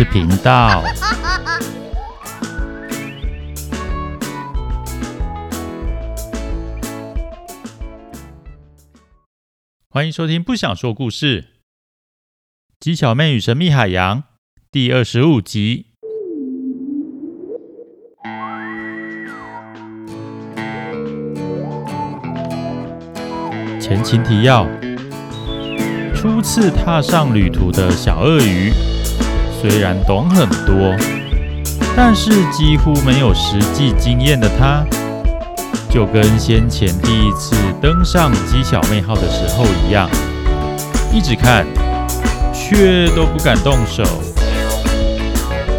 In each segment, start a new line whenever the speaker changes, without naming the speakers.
事频道。欢迎收听《不想说故事》，鸡小妹与神秘海洋第二十五集。前情提要：初次踏上旅途的小鳄鱼，虽然懂很多，但是几乎没有实际经验的他。就跟先前第一次登上鸡小妹号的时候一样，一直看，却都不敢动手。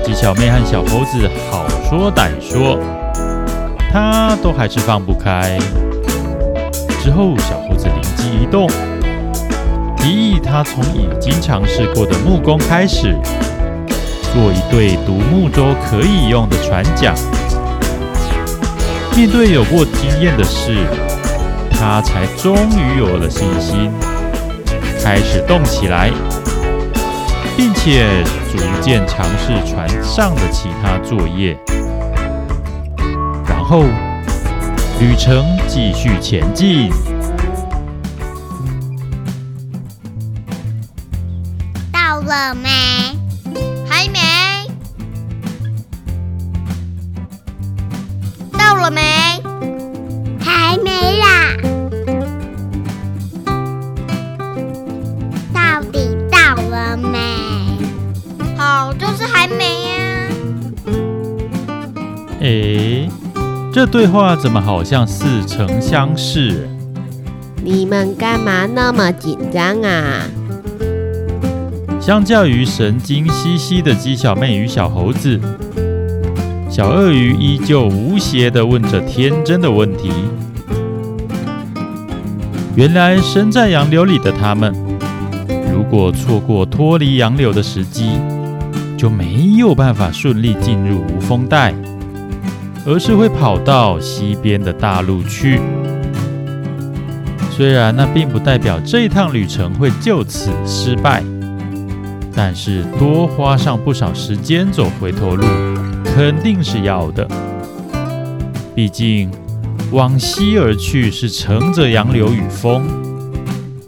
鸡小妹和小猴子好说歹说，他都还是放不开。之后，小猴子灵机一动，提议他从已经尝试过的木工开始，做一对独木舟可以用的船桨。面对有过经验的事，他才终于有了信心，开始动起来，并且逐渐尝试船上的其他作业。然后，旅程继续前进。
到了没？了没？还没啦。到底到了没？好，就是还没呀。
哎，这对话怎么好像似曾相识？
你们干嘛那么紧张啊？
相较于神经兮兮的鸡小妹与小猴子。小鳄鱼依旧无邪地问着天真的问题。原来身在洋流里的他们，如果错过脱离洋流的时机，就没有办法顺利进入无风带，而是会跑到西边的大陆去。虽然那并不代表这趟旅程会就此失败，但是多花上不少时间走回头路。肯定是要的，毕竟往西而去是乘着洋流与风，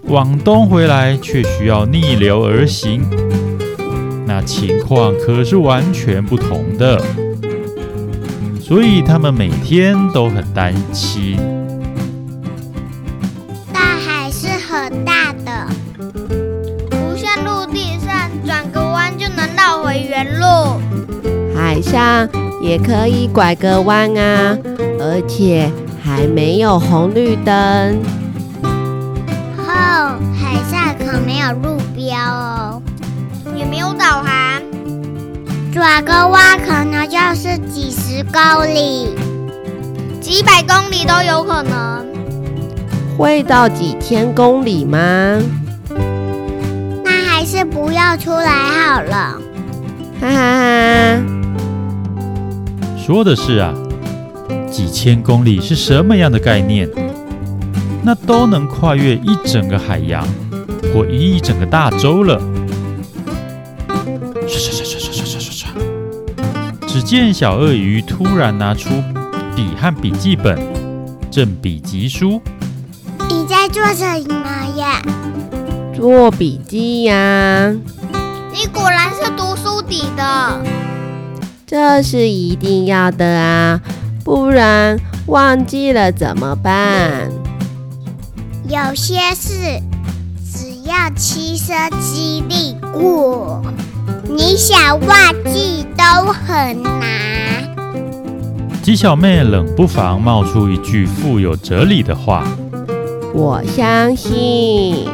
往东回来却需要逆流而行，那情况可是完全不同的。所以他们每天都很担心。
海上
也可以拐个弯啊，而且还没有红绿灯。
哦，海上可没有路标哦，也没有导航，转个弯可能就是几十公里、几百公里都有可能。
会到几千公里吗？
那还是不要出来好了。
哈哈哈。
说的是啊，几千公里是什么样的概念？那都能跨越一整个海洋，或一整个大洲了。刷刷刷刷刷刷刷刷！只见小鳄鱼突然拿出笔和笔记本，正笔疾书。
你在做什么呀？
做笔记呀。
你果然是读书底的。
这是一定要的啊，不然忘记了怎么办？
有些事只要亲身经历过，你想忘记都很难。
鸡小妹冷不防冒出一句富有哲理的话：“
我相信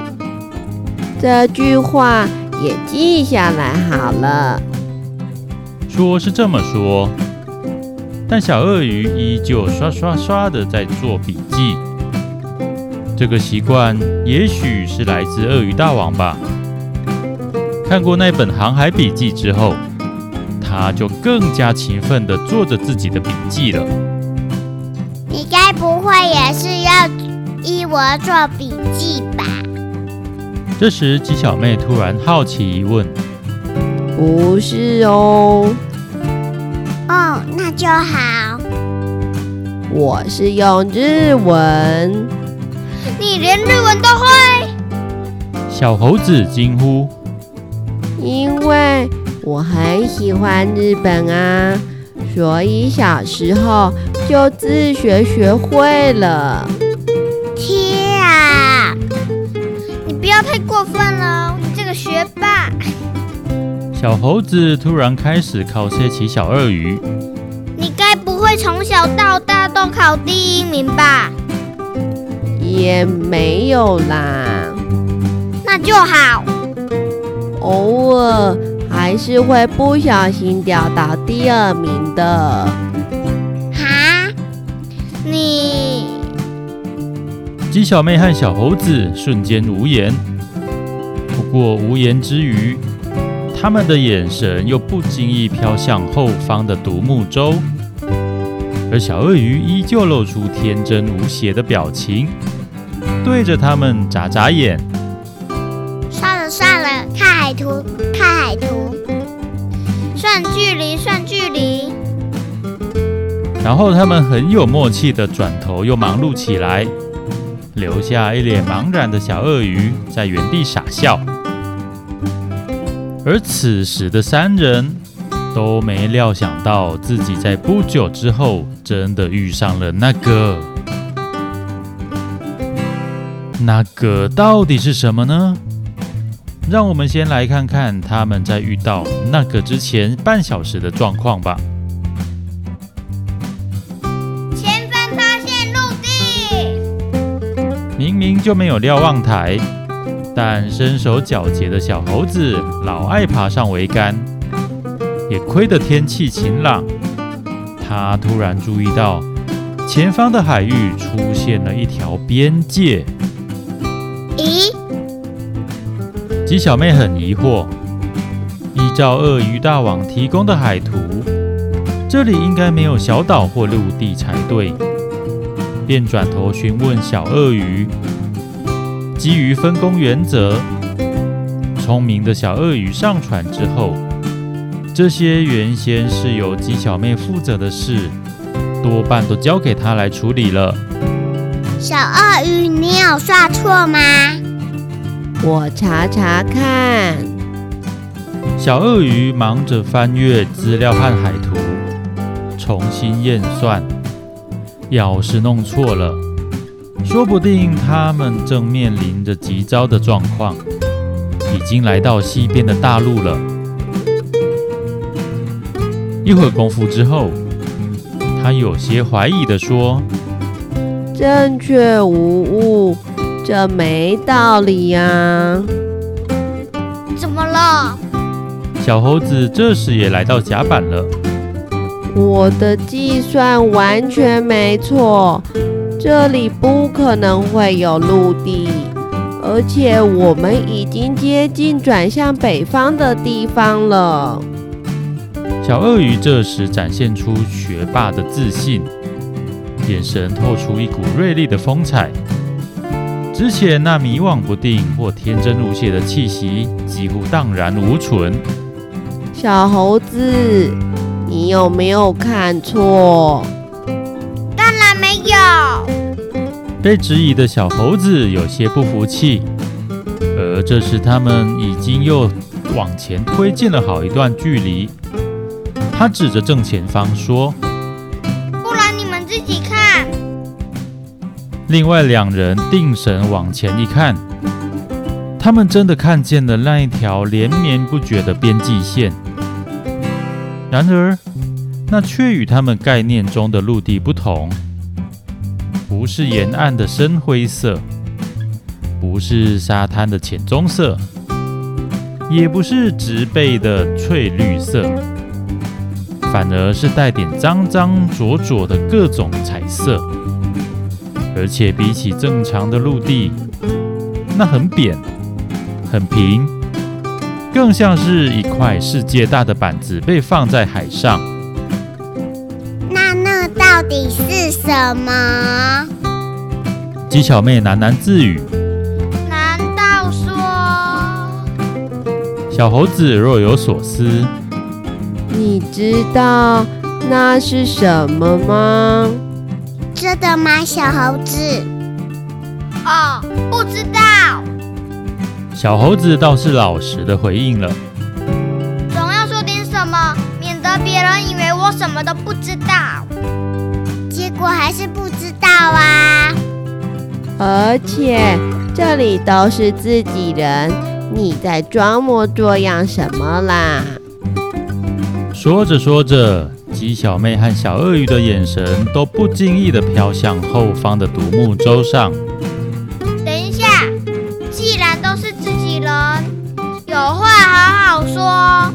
这句话也记下来好了。”
说是这么说，但小鳄鱼依旧刷刷刷的在做笔记。这个习惯也许是来自鳄鱼大王吧。看过那本《航海笔记》之后，他就更加勤奋的做着自己的笔记了。
你该不会也是要依我做笔记吧？
这时，鸡小妹突然好奇一问。
不是哦。
就好。
我是用日文。
你连日文都会？
小猴子惊呼：“
因为我很喜欢日本啊，所以小时候就自学学会了。”
天啊！你不要太过分了，你这个学霸！
小猴子突然开始考切起小
鳄鱼。会从小到大都考第一名吧？
也没有啦。
那就好。
偶尔还是会不小心掉到第二名的。
哈？你？
鸡小妹和小猴子瞬间无言。不过无言之余，他们的眼神又不经意飘向后方的独木舟，而小鳄鱼依旧露出天真无邪的表情，对着他们眨眨眼。
算了算了，看海图，看海图，算距离，算距离。
然后他们很有默契的转头又忙碌起来，留下一脸茫然的小鳄鱼在原地傻笑。而此时的三人都没料想到，自己在不久之后真的遇上了那个，那个到底是什么呢？让我们先来看看他们在遇到那个之前半小时的状况吧。
前方发现陆地，
明明就没有瞭望台，但身手矫捷的小猴子老爱爬上桅杆。也亏得天气晴朗，他突然注意到前方的海域出现了一条边界。
咦？
鸡小妹很疑惑，依照鳄鱼大王提供的海图，这里应该没有小岛或陆地才对，便转头询问小鳄鱼。基于分工原则，聪明的小鳄鱼上船之后，这些原先是由鸡小妹负责的事，多半都交给她来处理了。
小鳄鱼，你有算错吗？
我查查看。
小鳄鱼忙着翻阅资料和海图，重新验算。要是弄错了，说不定他们正面临着急招的状况，已经来到西边的大陆了。一会儿功夫之后，他有些怀疑的说：“
正确无误。”这没道理呀、啊！
怎么了？
小猴子这时也来到甲板了。
我的计算完全没错，这里不可能会有陆地，而且我们已经接近转向北方的地方了。
小鳄鱼这时展现出学霸的自信，眼神透出一股锐利的风采。之前那迷惘不定或天真无邪的气息几乎荡然无存。
小猴子，你有没有看错？
当然没有。
被质疑的小猴子有些不服气，而这时他们已经又往前推进了好一段距离。他指着正前方说。不然你们自己看另外两人定神往前一看，他们真的看见了那一条连绵不绝的边际线。然而，那却与他们概念中的陆地不同，不是沿岸的深灰色，不是沙滩的浅棕色，也不是植被的翠绿色，反而是带点脏脏浊浊的各种彩色。而且比起正常的陆地，那很扁、很平，更像是一块世界大的板子被放在海上。
那那到底是什么？
鸡小妹喃喃自语。
难道说……
小猴子若有所思：“
你知道那是什么吗？”“
真的吗，小猴子？”“哦，不知道。”
小猴子倒是老实的回应了。
总要说点什么，免得别人以为我什么都不知道。结果还是不知道啊！
而且这里都是自己人，你在装模作样什么啦？
说着说着，鸡小妹和小鳄鱼的眼神都不经意地飘向后方的独木舟上。
等一下，既然都是自己人有话好好说。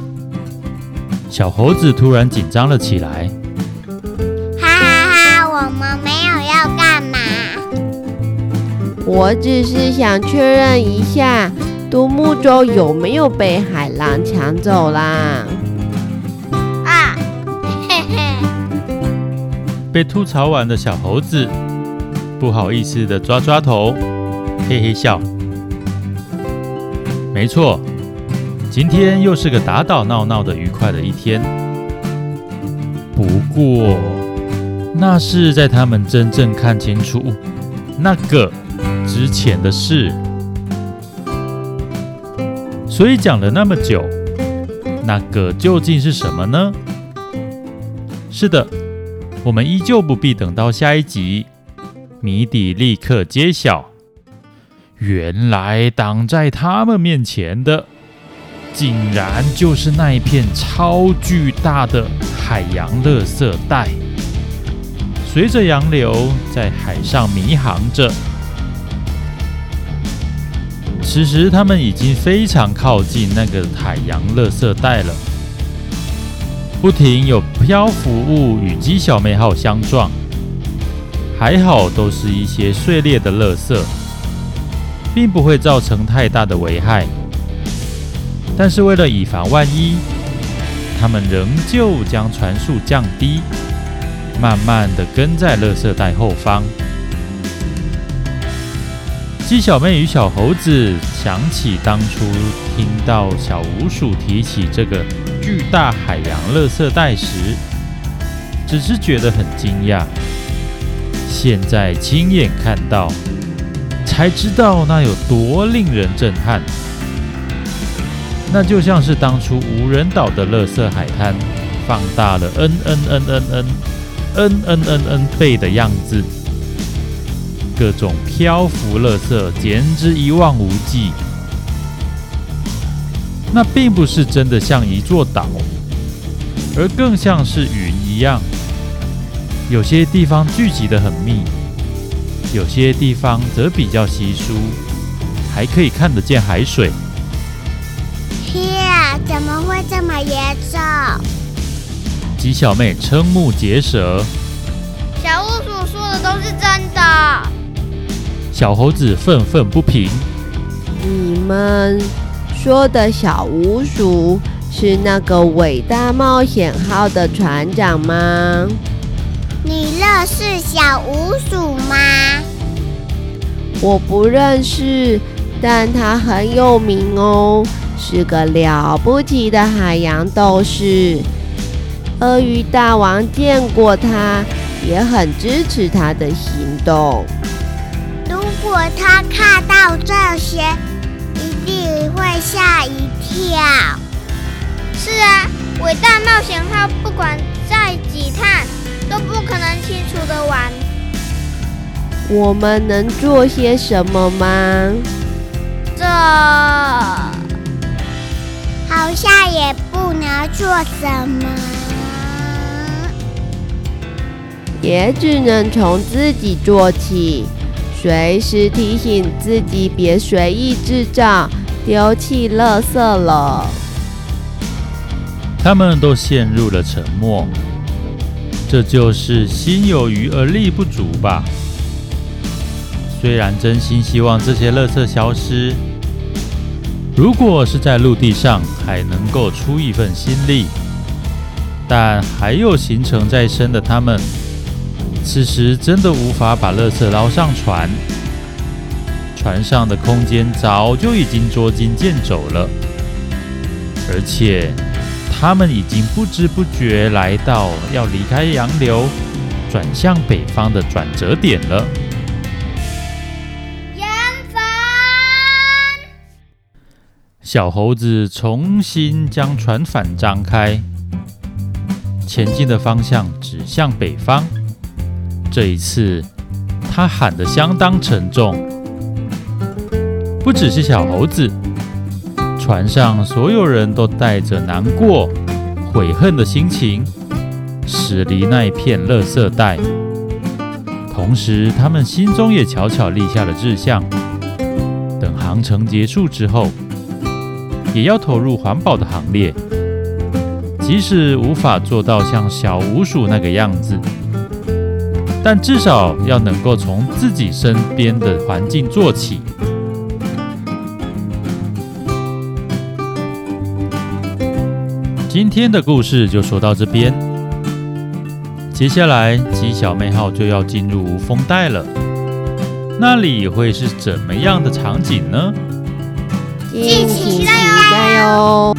小猴子突然紧张了起来。
哈哈哈，我们没有要干嘛。
我只是想确认一下，独木舟有没有被海浪抢走啦？
被吐槽完的小猴子不好意思的抓抓头，嘿嘿笑。没错。今天又是个打打闹闹的愉快的一天。不过，那是在他们真正看清楚那个之前的事。所以讲了那么久，那个究竟是什么呢？是的，我们依旧不必等到下一集，谜底立刻揭晓。原来挡在他们面前的。竟然就是那一片超巨大的海洋垃圾带，随着洋流在海上迷航着。此时，他们已经非常靠近那个海洋垃圾带了，不停有漂浮物与鸡小妹号相撞，还好都是一些碎裂的垃圾，并不会造成太大的危害。但是为了以防万一，他们仍旧将船速降低，慢慢的跟在垃圾袋后方。鸡小妹与小猴子想起当初听到小鼯鼠提起这个巨大海洋垃圾袋时，只是觉得很惊讶。现在亲眼看到，才知道那有多令人震撼。那就像是当初无人岛的垃圾海滩，放大了 n n n n n n n n n 倍的样子，各种漂浮垃圾简直一望无际。那并不是真的像一座岛，而更像是云一样，有些地方聚集得很密，有些地方则比较稀疏，还可以看得见海水。
天怎么会这么严重？
鸡小妹瞠目结舌。
小鼯鼠说的都是真的。
小猴子愤愤不平。
你们说的小鼯鼠是那个伟大冒险号的船长吗？
你认识小鼯鼠吗？
我不认识，但他很有名哦。是个了不起的海洋斗士，鳄鱼大王见过他，也很支持他的行动。
如果他看到这些，一定会吓一跳。是啊，伟大冒险号不管再几趟，都不可能清除的完。
我们能做些什么吗？
这。好像也不能做什么，
也只能从自己做起，随时提醒自己别随意制造、丢弃垃圾了。
他们都陷入了沉默，这就是心有余而力不足吧。虽然真心希望这些垃圾消失。如果是在陆地上，还能够出一份心力，但还有行程在身的他们，此时真的无法把垃圾捞上船。船上的空间早就已经捉襟见肘了，而且他们已经不知不觉来到要离开洋流，转向北方的转折点了。小猴子重新将船帆张开，前进的方向指向北方。这一次，他喊得相当沉重，不只是小猴子。船上所有人都带着难过、悔恨的心情，驶离那一片垃圾袋。同时，他们心中也悄悄立下了志向：等航程结束之后，也要投入环保的行列。即使无法做到像小鼯鼠那个样子，但至少要能够从自己身边的环境做起。今天的故事就说到这边，接下来鸡小妹号就要进入无风带了，那里会是怎么样的场景呢？
敬请期待哟！